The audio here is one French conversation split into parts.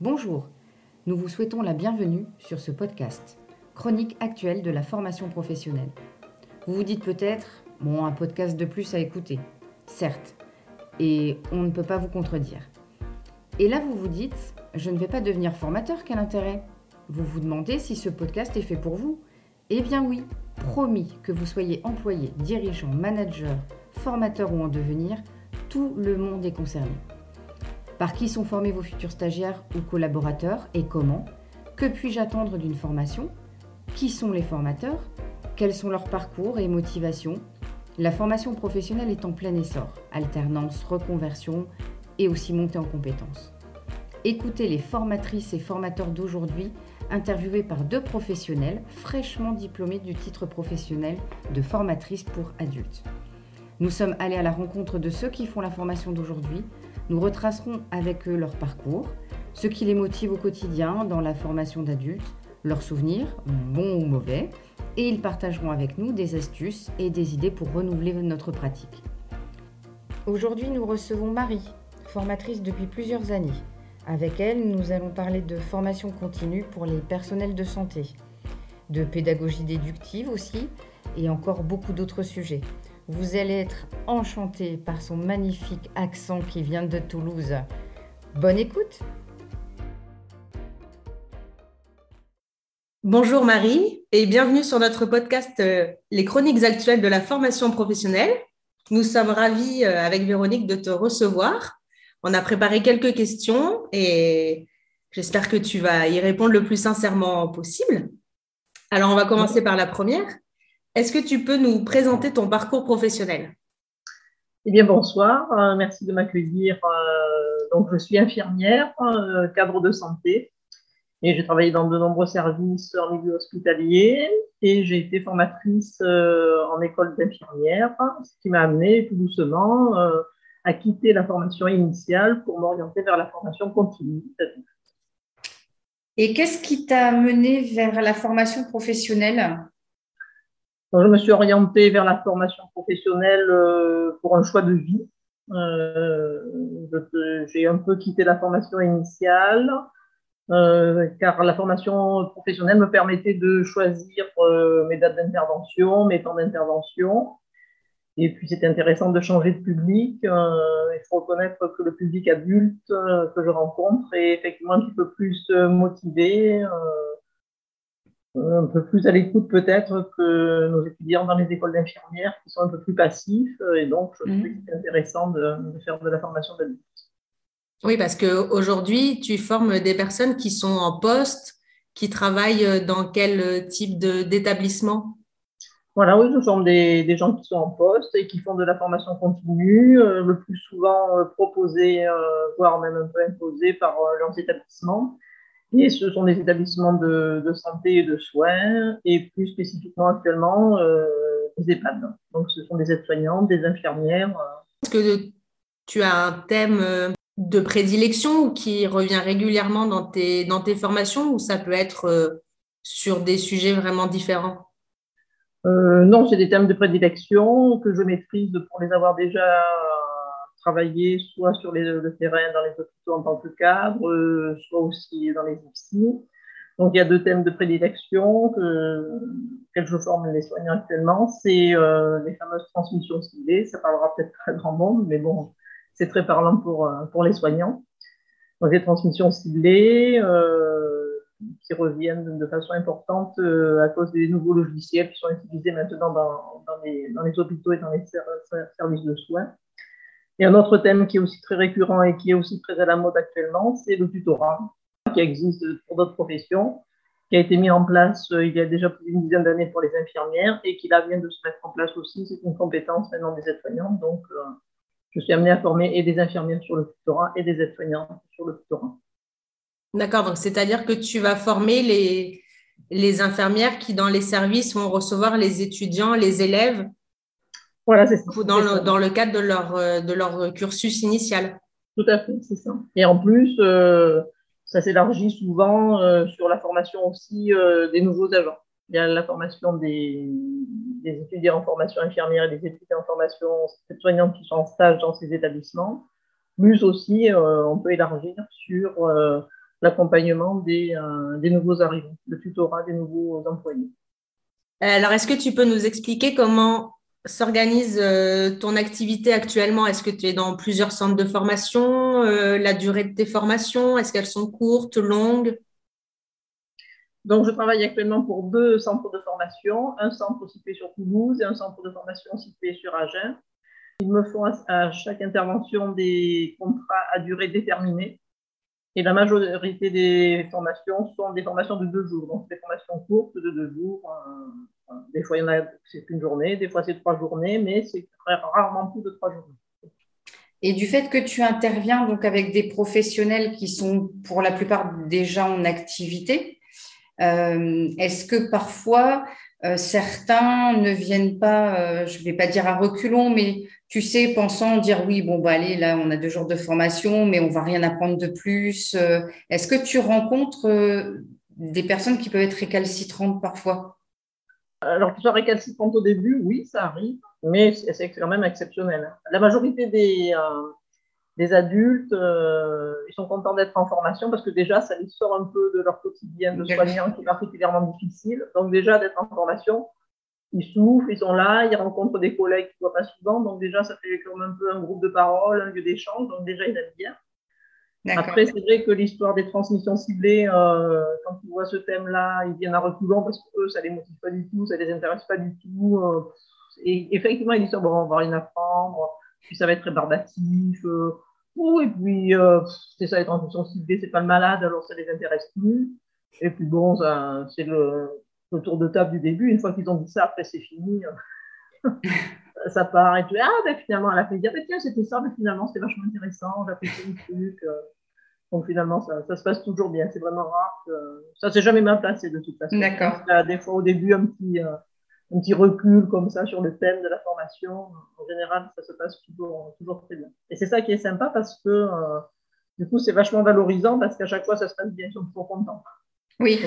Bonjour, nous vous souhaitons la bienvenue sur ce podcast, chronique actuelle de la formation professionnelle. Vous vous dites peut-être, bon, un podcast de plus à écouter. Certes, et on ne peut pas vous contredire. Et là, vous vous dites, je ne vais pas devenir formateur, quel intérêt? Vous vous demandez si ce podcast est fait pour vous? Eh bien oui, promis que vous soyez employé, dirigeant, manager, formateur ou en devenir, tout le monde est concerné. Par qui sont formés vos futurs stagiaires ou collaborateurs et comment Que puis-je attendre d'une formation Qui sont les formateurs Quels sont leurs parcours et motivations La formation professionnelle est en plein essor, alternance, reconversion et aussi montée en compétences. Écoutez les formatrices et formateurs d'aujourd'hui interviewés par deux professionnels fraîchement diplômés du titre professionnel de formatrice pour adultes. Nous sommes allés à la rencontre de ceux qui font la formation d'aujourd'hui. Nous retracerons avec eux leur parcours, ce qui les motive au quotidien dans la formation d'adultes, leurs souvenirs, bons ou mauvais, et ils partageront avec nous des astuces et des idées pour renouveler notre pratique. Aujourd'hui, nous recevons Marie, formatrice depuis plusieurs années. Avec elle, nous allons parler de formation continue pour les personnels de santé, de pédagogie déductive aussi, et encore beaucoup d'autres sujets. Vous allez être enchanté par son magnifique accent qui vient de Toulouse. Bonne écoute Bonjour Marie et bienvenue sur notre podcast euh, Les chroniques actuelles de la formation professionnelle. Nous sommes ravis euh, avec Véronique de te recevoir. On a préparé quelques questions et j'espère que tu vas y répondre le plus sincèrement possible. Alors on va commencer par la première. Est-ce que tu peux nous présenter ton parcours professionnel? Eh bien, bonsoir. Euh, merci de m'accueillir. Euh, donc, je suis infirmière, euh, cadre de santé, et j'ai travaillé dans de nombreux services en milieu hospitalier, et j'ai été formatrice en école d'infirmière, ce qui m'a amené tout doucement à quitter la formation initiale pour m'orienter vers la formation continue. Et qu'est-ce qui t'a mené vers la formation professionnelle? Je me suis orientée vers la formation professionnelle euh, pour un choix de vie. Euh, j'ai un peu quitté la formation initiale euh, car la formation professionnelle me permettait de choisir mes dates d'intervention, mes temps d'intervention. Et puis, c'était intéressant de changer de public. il faut reconnaître que le public adulte que je rencontre est effectivement un petit peu plus motivé un peu plus à l'écoute peut-être que nos étudiants dans les écoles d'infirmières qui sont un peu plus passifs. Et donc, je trouve que c'est intéressant de, faire de la formation d'adultes. Oui, parce qu'aujourd'hui, tu formes des personnes qui sont en poste, qui travaillent dans quel type d'établissement? Voilà, oui, je forme des, des, gens qui sont en poste et qui font de la formation continue, euh, le plus souvent euh, proposée, euh, voire même un peu imposée par leurs établissements. Et ce sont des établissements de, santé et de soins, et plus spécifiquement actuellement, euh, des EHPAD. Donc, ce sont des aides-soignantes, des infirmières. Euh. Est-ce que tu as un thème euh, de prédilection qui revient régulièrement dans tes, dans tes formations ou ça peut être sur des sujets vraiment différents? Non, c'est des thèmes de prédilection que je maîtrise pour les avoir déjà travailler soit sur le terrain dans les hôpitaux en tant que cadre, euh, soit aussi dans les IPSI. Donc, il y a deux thèmes de prédilection que, que je forme les soignants actuellement. C'est euh, les fameuses transmissions ciblées. Ça parlera peut-être très grand monde, mais bon, c'est très parlant pour, euh, pour les soignants. Donc, les transmissions ciblées qui reviennent de façon importante à cause des nouveaux logiciels qui sont utilisés maintenant dans, dans les hôpitaux et dans les services de soins. Et un autre thème qui est aussi très récurrent et qui est aussi très à la mode actuellement, c'est le tutorat, qui existe pour d'autres professions, qui a été mis en place euh, il y a déjà plus d'une dizaine d'années pour les infirmières et qui là vient de se mettre en place aussi. C'est une compétence maintenant des aides-soignantes. Donc, euh, je suis amenée à former et des infirmières sur le tutorat et des aides-soignantes sur le tutorat. D'accord, donc c'est-à-dire que tu vas former les, les infirmières qui, dans les services, vont recevoir les étudiants, les élèves voilà, c'est ça. Dans le, dans le, cadre de leur, euh, de leur cursus initial. Tout à fait, c'est ça. Et en plus, euh, ça s'élargit souvent euh, sur la formation aussi des nouveaux agents. Il y a la formation des, des, étudiants en formation infirmière et des étudiants en formation soignante qui sont en stage dans ces établissements. Plus aussi, on peut élargir sur l'accompagnement des, des nouveaux arrivants, le tutorat des nouveaux employés. Alors, est-ce que tu peux nous expliquer comment s'organise ton activité actuellement? Est-ce que tu es dans plusieurs centres de formation La durée de tes formations, est-ce qu'elles sont courtes, longues? Donc, je travaille actuellement pour deux centres de formation, un centre situé sur Toulouse et un centre de formation situé sur Agen. Ils me font à chaque intervention des contrats à durée déterminée. Et la majorité des formations sont des formations de deux jours, donc des formations courtes de deux jours. Euh, des fois, il y en a, c'est une journée, des fois, c'est trois journées, mais c'est rarement plus de trois journées. Et du fait que tu interviens donc avec des professionnels qui sont pour la plupart déjà en activité, euh, est-ce que parfois euh, certains ne viennent pas, euh, je ne vais pas dire à reculons, mais tu sais, pensant dire oui, bon, bah allez, là, on a deux jours de formation, mais on va rien apprendre de plus. Est-ce que tu rencontres des personnes qui peuvent être récalcitrantes parfois? Alors, que soient récalcitrantes au début, oui, ça arrive, mais c'est quand même exceptionnel. La majorité des, des adultes, euh, ils sont contents d'être en formation parce que déjà, ça les sort un peu de leur quotidien de soignant qui est particulièrement difficile. Donc déjà, d'être en formation, ils souffrent, ils sont là, ils rencontrent des collègues qu'ils ne voient pas souvent. Donc déjà, ça fait comme un peu un groupe de parole, un lieu d'échange. Donc déjà, ils aiment bien. Après, c'est vrai que l'histoire des transmissions ciblées, euh, quand ils voient ce thème-là, ils viennent à reculons parce que eux, ça les motive pas du tout, ça les intéresse pas du tout. Euh, et effectivement, ils disent bon, on va rien apprendre, puis ça va être rébarbatif et puis euh, c'est ça, les transmissions ciblées, c'est pas le malade, alors ça les intéresse plus. Et puis bon, c'est le, tour de table du début. Une fois qu'ils ont dit ça, après c'est fini. ça part et puis ah ben finalement elle a fait dire ben, tiens c'était ça mais finalement c'était vachement intéressant j'ai appris le truc euh. Donc finalement ça, ça, se passe toujours bien c'est vraiment rare que... ça s'est jamais mal passé de toute façon d'accord des fois au début un petit euh, un petit recul comme ça sur le thème de la formation. En général, ça se passe toujours, toujours très bien. Et c'est ça qui est sympa parce que euh, du coup, c'est vachement valorisant parce qu'à chaque fois, ça se passe bien, ils sont toujours contents. Oui.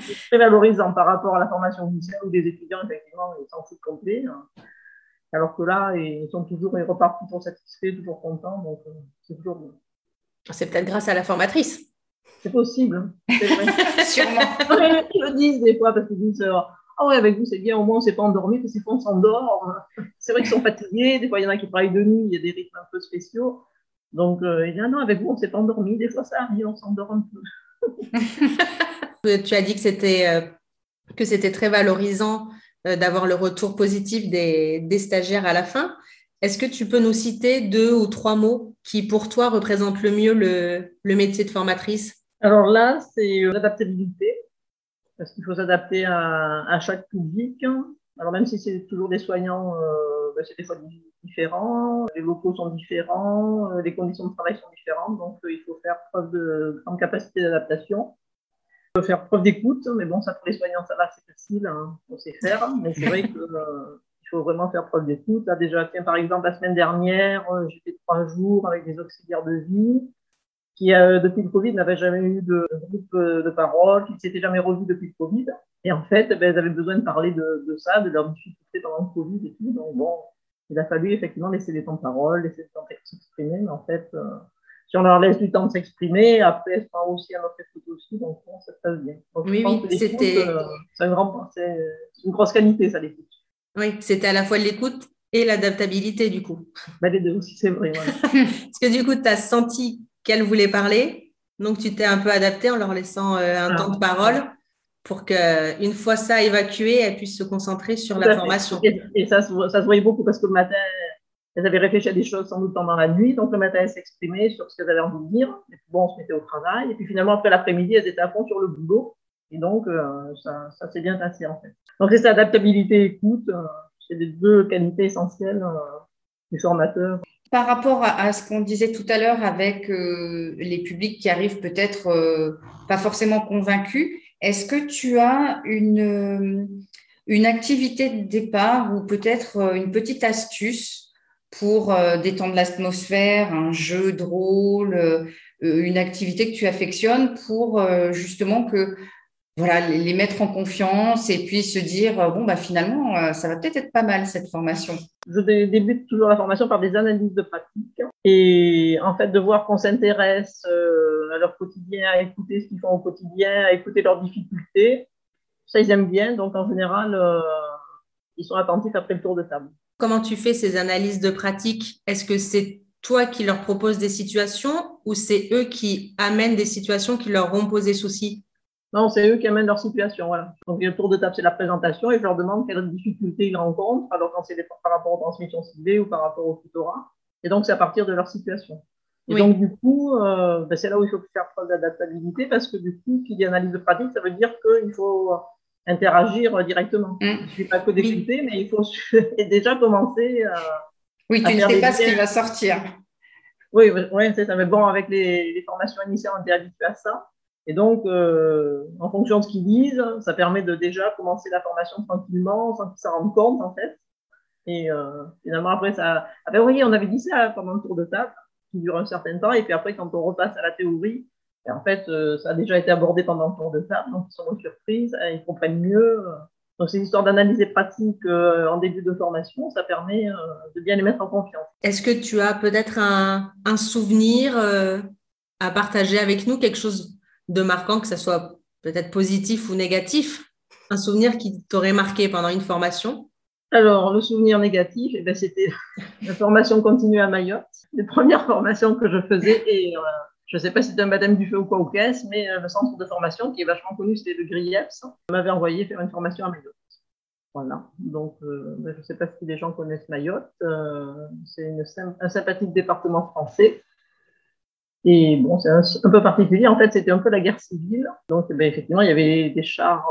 c'est très valorisant par rapport à la formation initiale où des étudiants, effectivement, ils s'en foutent complet. Hein. Alors que là, ils sont toujours, ils repartent toujours satisfaits, toujours contents. Donc, euh, c'est toujours bien. C'est peut-être grâce à la formatrice. C'est possible. C'est vrai. Sûrement. Ils le disent des fois parce qu'ils disent euh, ah ouais, avec vous, c'est bien, au moins on ne s'est pas endormi, parce que on s'endort. C'est vrai qu'ils sont fatigués, des fois il y en a qui travaillent de nuit, il y a des rythmes un peu spéciaux. Donc, euh, il dit, ah non, avec vous, on ne s'est pas endormi, des fois ça arrive, on s'endort un peu. tu as dit que c'était, euh, que c'était très valorisant euh, d'avoir le retour positif des, des stagiaires à la fin. Est-ce que tu peux nous citer deux ou trois mots qui, pour toi, représentent le mieux le, métier de formatrice? Alors là, c'est l'adaptabilité parce qu'il faut s'adapter à, chaque public. Alors même si c'est toujours des soignants, euh, ben, c'est des fois différent, les locaux sont différents, euh, les conditions de travail sont différentes, donc euh, il faut faire preuve de grande capacité d'adaptation. Il faut faire preuve d'écoute, mais bon, ça pour les soignants, ça va, c'est facile, hein, on sait faire, mais c'est vrai qu'il faut vraiment faire preuve d'écoute. Là, déjà, tiens, par exemple, la semaine dernière, j'ai fait trois jours avec des auxiliaires de vie qui, euh, depuis le Covid, n'avaient jamais eu de groupe euh, de parole, qui ne s'étaient jamais revus depuis le Covid. Et en fait, ben, elles avaient besoin de parler de, de, ça, de leur difficultés pendant le Covid et tout. Donc, bon, il a fallu effectivement laisser des temps de parole, laisser le temps de s'exprimer. Mais en fait, euh, si on leur laisse du temps de s'exprimer, après, elles seront aussi à notre écoute aussi. Donc, bon, ça se passe bien. Donc, oui, oui, c'était. c'est une, une, grosse qualité, ça, l'écoute. Oui, c'était à la fois l'écoute et l'adaptabilité, du coup. Bah, les deux aussi, c'est vrai. Parce que du coup, tu as senti qu'elle voulait parler. Donc, tu t'es un peu adapté en leur laissant euh, un ah. temps de parole pour qu'une fois ça évacué, elles puissent se concentrer sur la formation. Et, ça, ça, se voyait beaucoup parce que le matin, elles avaient réfléchi à des choses sans doute pendant la nuit. Donc, le matin, elles s'exprimaient sur ce qu'elles avaient envie de dire. Et puis, bon, on se mettait au travail. Et puis, finalement, après l'après-midi, elles étaient à fond sur le boulot. Et donc, euh, ça, ça s'est bien passé, en fait. Donc, c'est adaptabilité écoute. Euh, c'est les deux qualités essentielles du formateur par rapport à, ce qu'on disait tout à l'heure avec euh, les publics qui arrivent peut-être euh, pas forcément convaincus, est-ce que tu as une, euh, une activité de départ ou peut-être une petite astuce pour détendre l'atmosphère, un jeu de rôle, une activité que tu affectionnes pour justement que voilà, les mettre en confiance et puis se dire, euh, bon, bah, finalement, euh, ça va peut-être être pas mal cette formation. Je débute toujours la formation par des analyses de pratique et en fait de voir qu'on s'intéresse euh, à leur quotidien, à écouter ce qu'ils font au quotidien, à écouter leurs difficultés. Ça, ils aiment bien, donc en général, ils sont attentifs après le tour de table. Comment tu fais ces analyses de pratique? Est-ce que c'est toi qui leur proposes des situations ou c'est eux qui amènent des situations qui leur vont poser souci? Non, c'est eux qui amènent leur situation. Voilà. Donc, le tour de table, c'est la présentation et je leur demande quelles difficultés ils rencontrent, alors quand c'est par rapport aux transmissions ciblées ou par rapport au tutorat. Et donc, c'est à partir de leur situation. Et donc, du coup, euh, ben, c'est là où il faut faire preuve d'adaptabilité parce que du coup, qui dit analyse de pratique, ça veut dire qu'il faut interagir directement. Mm. Il ne suffit pas que d'écouter, mais il faut déjà commencer à. Oui, tu ne sais pas ce qui va sortir. Oui, oui c'est ça. Mais bon, avec les, les formations initiales, on était habitué à ça. Et donc, euh, en fonction de ce qu'ils disent, ça permet de déjà commencer la formation tranquillement, sans qu'ils s'en rendent compte, en fait. Et euh, finalement, après, ça. Ah ben oui, on avait dit ça pendant le tour de table, qui dure un certain temps. Et puis après, quand on repasse à la théorie, et en fait, euh, ça a déjà été abordé pendant le tour de table, donc ils sont surprises, hein, ils comprennent mieux. Donc, ces histoires d'analyse pratique en début de formation, ça permet de bien les mettre en confiance. Est-ce que tu as peut-être un souvenir à partager avec nous, quelque chose de marquant, que ce soit peut-être positif ou négatif Un souvenir qui t'aurait marqué pendant une formation? Alors, le souvenir négatif, eh ben, c'était la formation continue à Mayotte, les premières formations que je faisais. Et euh, je ne sais pas si c'était un baptême du ou quoi au caisse, mais euh, le centre de formation qui est vachement connu, c'était le Grieps, m'avait envoyé faire une formation à Mayotte. Voilà. Donc, euh, ben, je ne sais pas si les gens connaissent Mayotte. c'est un sympathique département français et bon, c'est un, peu particulier. En fait, c'était un peu la guerre civile. Donc, ben, effectivement, il y avait des chars,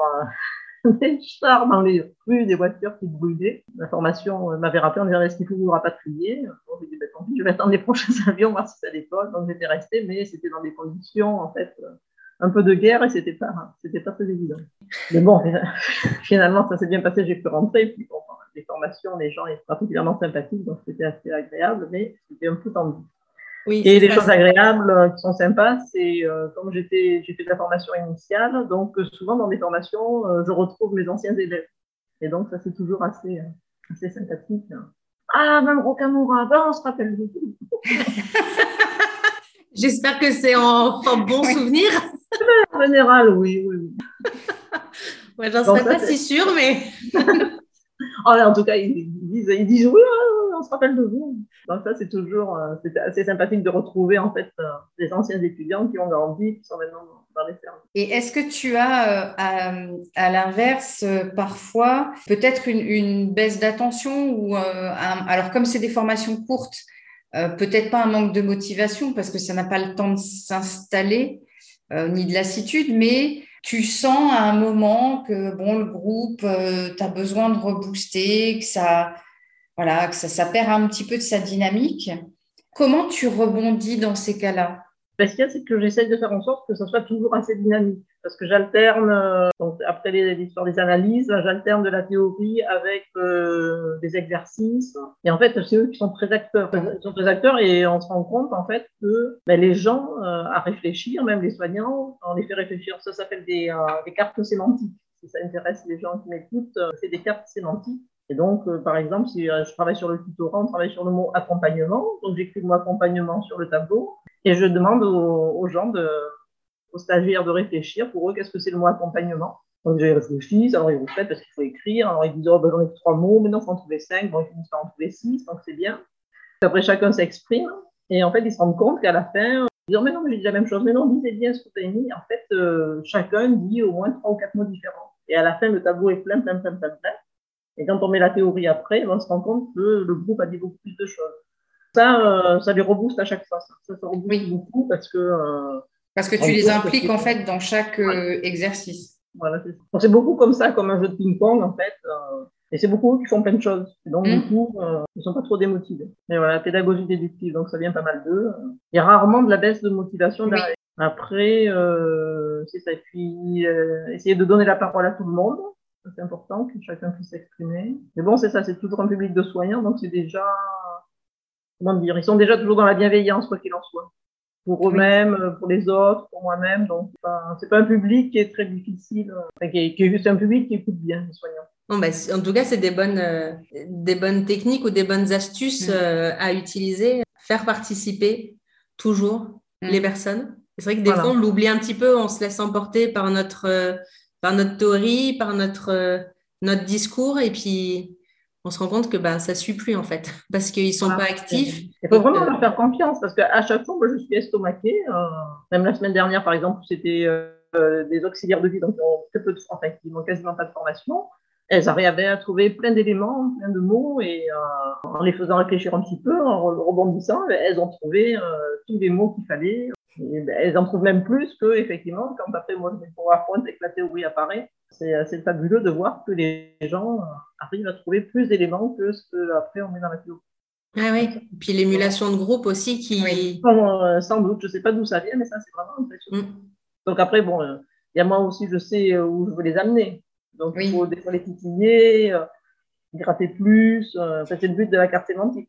euh, des chars dans les rues, des voitures qui brûlaient. L'information m'avait rappelé en disant est-ce qu'il faut vous rapatrier bon, J'ai dit ben, tant pis, je vais attendre les prochains avions, voir si ça décolle. Donc, j'étais restée, mais c'était dans des conditions, en fait, euh, un peu de guerre et c'était pas, c'était pas très évident. Mais bon, finalement, ça s'est bien passé, j'ai pu rentrer. Puis, bon, les formations, les gens étaient particulièrement sympathiques, donc c'était assez agréable, mais c'était un peu tendu et des choses agréables euh, qui sont sympas, c'est euh, comme j'étais, j'ai fait de la formation initiale, donc euh, souvent dans des formations, je retrouve mes anciens élèves. Et donc ça c'est toujours assez, assez sympathique. Ah, même Rocamora, ben, on se rappelle de tout. J'espère que c'est en, bon souvenir. en général, oui, oui. ouais, j'en serais pas si sûre, mais. oh, en tout cas, ils, disent, ils disent oui, on se rappelle de vous. Donc ça, c'est toujours euh, assez sympathique de retrouver en fait euh, les anciens étudiants qui ont grandi, qui sont maintenant dans les services. Et est-ce que tu as, euh, à, l'inverse, parfois peut-être une, baisse d'attention ou alors comme c'est des formations courtes, peut-être pas un manque de motivation parce que ça n'a pas le temps de s'installer ni de lassitude, mais tu sens à un moment que bon, le groupe, tu as besoin de rebooster, que ça, voilà, que ça, perd un petit peu de sa dynamique. Comment tu rebondis dans ces cas-là? Ce qu'il y a, c'est que j'essaie de faire en sorte que ça soit toujours assez dynamique. Parce que j'alterne, euh, après l'histoire des analyses, j'alterne de la théorie avec euh, des exercices. Et en fait, c'est eux qui sont très acteurs. Ils sont très acteurs et on se rend compte, en fait, que ben, les gens, euh, à réfléchir, même les soignants, on les fait réfléchir. Ça s'appelle des, des cartes sémantiques. Si ça intéresse les gens qui m'écoutent, c'est des cartes sémantiques et donc, euh, par exemple, si euh, je travaille sur le tutorat, on travaille sur le mot accompagnement. Donc, j'écris le mot accompagnement sur le tableau et je demande aux, gens, de, aux stagiaires de réfléchir pour eux, qu'est-ce que c'est le mot accompagnement? Donc, j'ai réfléchi, alors ils reflètent parce qu'il faut écrire. Alors, ils disent, oh, ben, j'en ai trois mots, mais non, il faut en trouver cinq. Bon, ils finissent par en trouver six, donc c'est bien. Après, chacun s'exprime. Et en fait, ils se rendent compte qu'à la fin, ils disent, mais non, mais j'ai dit la même chose. Mais non, disez bien ce que tu as mis. En fait, euh, chacun dit au moins trois ou quatre mots différents. Et à la fin, le tableau est plein, plein, plein, plein, plein. Et quand on met la théorie après, on se rend compte que le groupe a dit beaucoup plus de choses. Ça, euh, ça les rebooste à chaque fois. Ça, ça, rebooste beaucoup parce que. Euh, parce que tu les impliques en fait dans chaque euh, exercice. Voilà, c'est beaucoup comme ça, comme un jeu de ping-pong en fait. et c'est beaucoup qui font plein de choses. Donc, du mmh. coup, ils ne sont pas trop démotivés. Mais voilà, pédagogie déductive, donc ça vient pas mal d'eux. Il y a rarement de la baisse de motivation derrière. Après, c'est ça. Et puis, essayer de donner la parole à tout le monde c'est important que chacun puisse s'exprimer. Mais bon, c'est ça, c'est toujours un public de soignants, donc c'est déjà, comment dire, ils sont déjà toujours dans la bienveillance, quoi qu'il en soit. Pour eux-mêmes, pour les autres, pour moi-même. Donc, c'est pas un public qui est très difficile. c'est un public qui écoute bien les soignants. Bon, bah, en tout cas, c'est des bonnes, euh, des bonnes techniques ou des bonnes astuces mm. euh, à utiliser. Faire participer toujours mm. les personnes. C'est vrai que des fois, on l'oublie un petit peu, on se laisse emporter par notre, euh, par notre théorie, par notre, notre discours, et puis on se rend compte que bah, ça ne suit plus en fait, parce qu'ils ne sont ah, pas actifs. Il faut vraiment leur faire confiance, parce qu'à chaque fois, moi, je suis estomaquée. même la semaine dernière, par exemple, c'était des auxiliaires de vie, donc très peu de, enfin, qui n'ont quasiment pas de formation elles arrivaient à trouver plein d'éléments, plein de mots, et euh, en les faisant réfléchir un petit peu, en rebondissant, elles ont trouvé euh, tous les mots qu'il fallait. Ben, elles en trouvent même plus que, effectivement, quand après moi je mets PowerPoint et que la théorie apparaît, c'est assez fabuleux de voir que les gens euh, arrivent à trouver plus d'éléments que ce qu'après on met dans la théorie. Ah oui, puis l'émulation de groupe aussi qui. Oui. sans doute, je ne sais pas d'où ça vient, mais ça c'est vraiment impressionnant. Mm. Donc après, bon, il y a moi aussi, je sais où je veux les amener. Donc, il faut des fois les titiller, euh, gratter plus. Euh, c'est le but de la carte sémantique,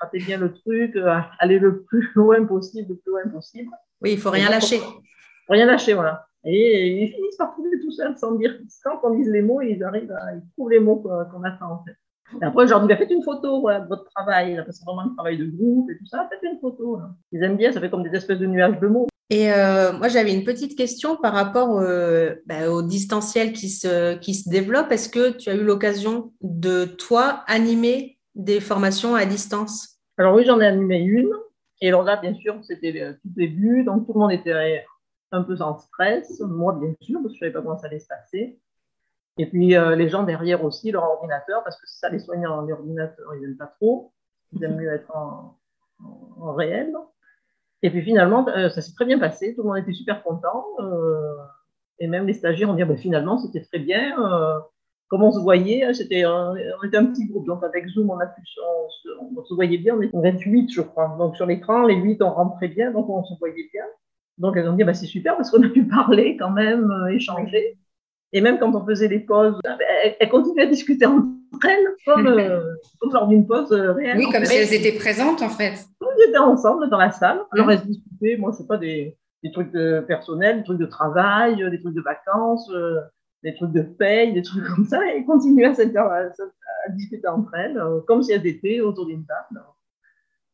gratter bien le truc, euh, aller le plus loin possible, le plus loin possible. Oui, il ne faut rien lâcher. faut rien lâcher, voilà. Et ils finissent par trouver tout seul sans dire. Quand on dise les mots, ils arrivent à ils trouvent les mots qu'on attend, en fait. Et après, je leur dis, faites une photo de votre travail, parce que c'est vraiment un travail de groupe et tout ça, faites une photo. Ils aiment bien, ça fait comme des espèces de nuages de mots. Et euh, moi, j'avais une petite question par rapport euh, bah, au distanciel qui se, qui se développe. Est-ce que tu as eu l'occasion de, toi, animer des formations à distance? Alors oui, j'en ai animé une. Et alors là, bien sûr, c'était le tout début, donc tout le monde était un peu sans stress. Moi, bien sûr, parce que je ne savais pas comment ça allait se passer. Et puis, euh, les gens derrière aussi, leur ordinateur, parce que ça, les soignants, les ordinateurs, ils n'aiment pas trop. Ils aiment mieux être en, en réel. Et puis finalement, euh, ça s'est très bien passé, tout le monde était super content. Euh, et même les stagiaires ont dit, bah, finalement, c'était très bien. Euh, comme on se voyait, c'était, on était un petit groupe, donc avec Zoom, on, a pu, on, se voyait bien, on était 28, je crois. Donc sur l'écran, les 8, on rentrait bien, donc on se voyait bien. Donc elles ont dit, bah, c'est super parce qu'on a pu parler quand même, échanger. Et même quand on faisait les pauses, elles, continuaient à discuter entre elles, comme, comme lors d'une pause réelle. Oui, comme si elles étaient présentes en fait étaient ensemble dans la salle. Alors, mmh. elles se discutaient, moi, je sais pas, des, des trucs de personnels, des trucs de travail, des trucs de vacances, euh, des trucs de paye, des trucs comme ça, et continuaient à, à, discuter entre elles, euh, comme si elles étaient autour d'une table.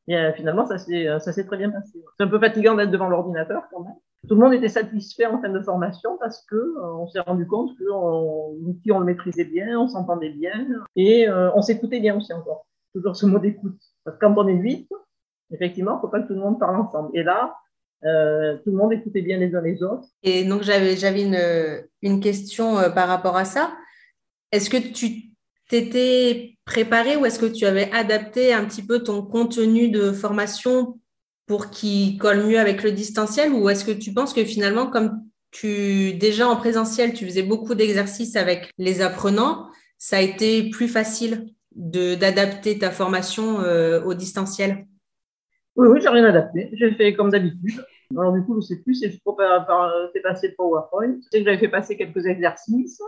Et euh, finalement, ça s'est très bien passé. C'est un peu fatigant d'être devant l'ordinateur quand même. Tout le monde était satisfait en fin de formation parce que on s'est rendu compte que l'outil on le maîtrisait bien, on s'entendait bien et on s'écoutait bien aussi encore. Toujours ce mot d'écoute. Parce que quand on est vite, effectivement, il ne faut pas que tout le monde parle ensemble. Et là, euh, tout le monde écoutait bien les uns les autres. Et donc, j'avais, j'avais une, une question euh, par rapport à ça. Est-ce que tu t'étais préparé ou est-ce que tu avais adapté un petit peu ton contenu de formation pour qu'il colle mieux avec le distanciel? Ou est-ce que tu penses que finalement, comme tu déjà en présentiel, tu faisais beaucoup d'exercices avec les apprenants, ça a été plus facile de, d'adapter ta formation euh, au distanciel? Oui, oui, j'ai rien adapté. J'ai fait comme d'habitude. Alors, du coup, je ne sais plus si je fait passer le PowerPoint. Je sais que j'avais fait passer quelques exercices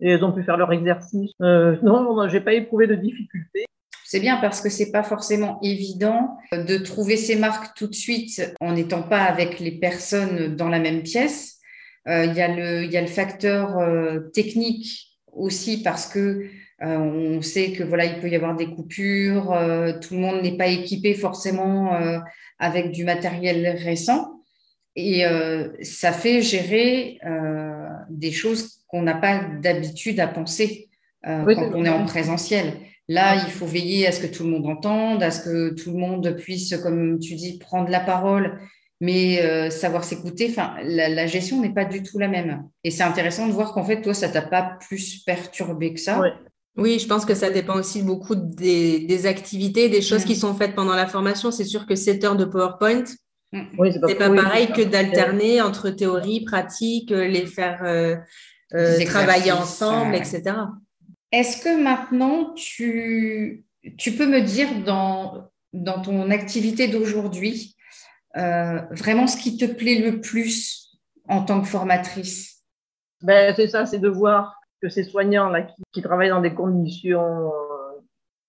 et elles ont pu faire leur exercice. Euh, non, je n'ai pas éprouvé de difficulté. C'est bien parce que c'est pas forcément évident de trouver ses marques tout de suite en n'étant pas avec les personnes dans la même pièce. Euh, il y, a le facteur euh, technique aussi parce que euh, on sait que voilà, il peut y avoir des coupures, euh, tout le monde n'est pas équipé forcément euh, avec du matériel récent. Et ça fait gérer des choses qu'on n'a pas d'habitude à penser quand on est en présentiel. Là, il faut veiller à ce que tout le monde entende, à ce que tout le monde puisse, comme tu dis, prendre la parole, mais savoir s'écouter. Enfin, la, gestion n'est pas du tout la même. Et c'est intéressant de voir qu'en fait, toi, ça t'a pas plus perturbé que ça. Oui, je pense que ça dépend aussi beaucoup des, activités, des choses qui sont faites pendant la formation. C'est sûr que 7 heures de PowerPoint, mm. oui, c'est pas, pareil que d'alterner entre théorie, pratique, les faire euh, euh, travailler ensemble, etc. Est-ce que maintenant, tu, tu peux me dire dans, dans ton activité d'aujourd'hui, euh, vraiment ce qui te plaît le plus en tant que formatrice? Ben, C'est ça, c'est de voir que ces soignants-là qui, travaillent dans des conditions euh,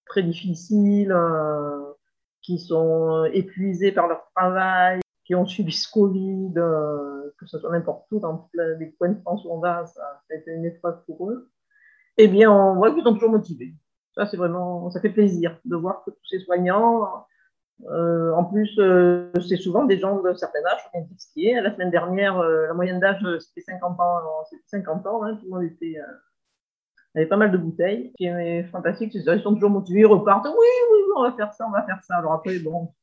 très difficiles, euh, qui sont épuisés par leur travail, qui ont suivi ce Covid, que ce soit n'importe où, dans les coins de France où on va, ça, a été une épreuve pour eux, eh bien, on voit qu'ils sont toujours motivés. Ça, c'est vraiment, ça fait plaisir de voir que tous ces soignants, euh, en plus, euh, c'est souvent des gens de certain âge, qui La semaine dernière, euh, la moyenne d'âge, c'était 50 ans. C'était 50 ans, hein, tout le monde était, avait pas mal de bouteilles. Ce qui est fantastique, c'est sont toujours motivés, ils repartent. Oui, oui, on va faire ça, on va faire ça. Alors après, bon,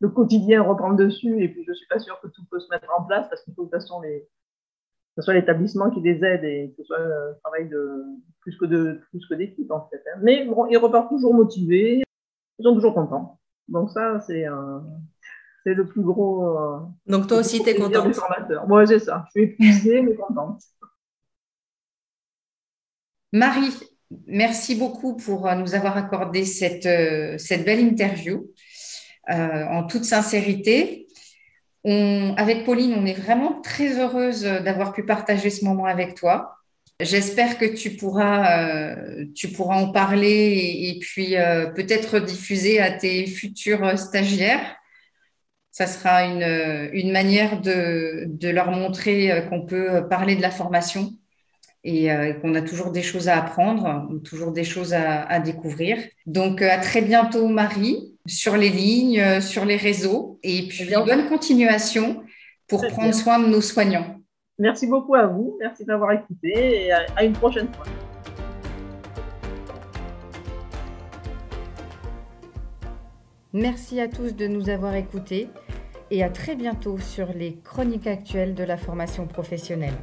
le quotidien reprend dessus, et puis je suis pas sûre que tout peut se mettre en place, parce qu'il faut de toute façon que ce soit l'établissement qui les aide et que ce soit un travail de plus que de plus que d'équipe en fait. Hein. Mais bon, ils repartent toujours motivés, ils sont toujours contents. Donc ça, c'est c'est le plus gros. Euh, Donc toi aussi, tu es contente. Moi, c'est ça. Je suis épuisée, mais contente. Marie, merci beaucoup pour euh, nous avoir accordé cette, euh, cette belle interview en toute sincérité. On, avec Pauline, on est vraiment très heureuse d'avoir pu partager ce moment avec toi. J'espère que tu pourras, euh, tu pourras en parler et, puis euh, peut-être diffuser à tes futurs stagiaires. Ça sera une, une manière de, de, leur montrer euh, qu'on peut parler de la formation et qu'on a toujours des choses à apprendre, toujours des choses à, à découvrir. Donc à très bientôt Marie, sur les lignes, sur les réseaux et puis bonne continuation pour prendre soin de nos soignants. Merci beaucoup à vous. Merci d'avoir écouté et à une prochaine fois. Merci à tous de nous avoir écoutés et à très bientôt sur les chroniques actuelles de la formation professionnelle.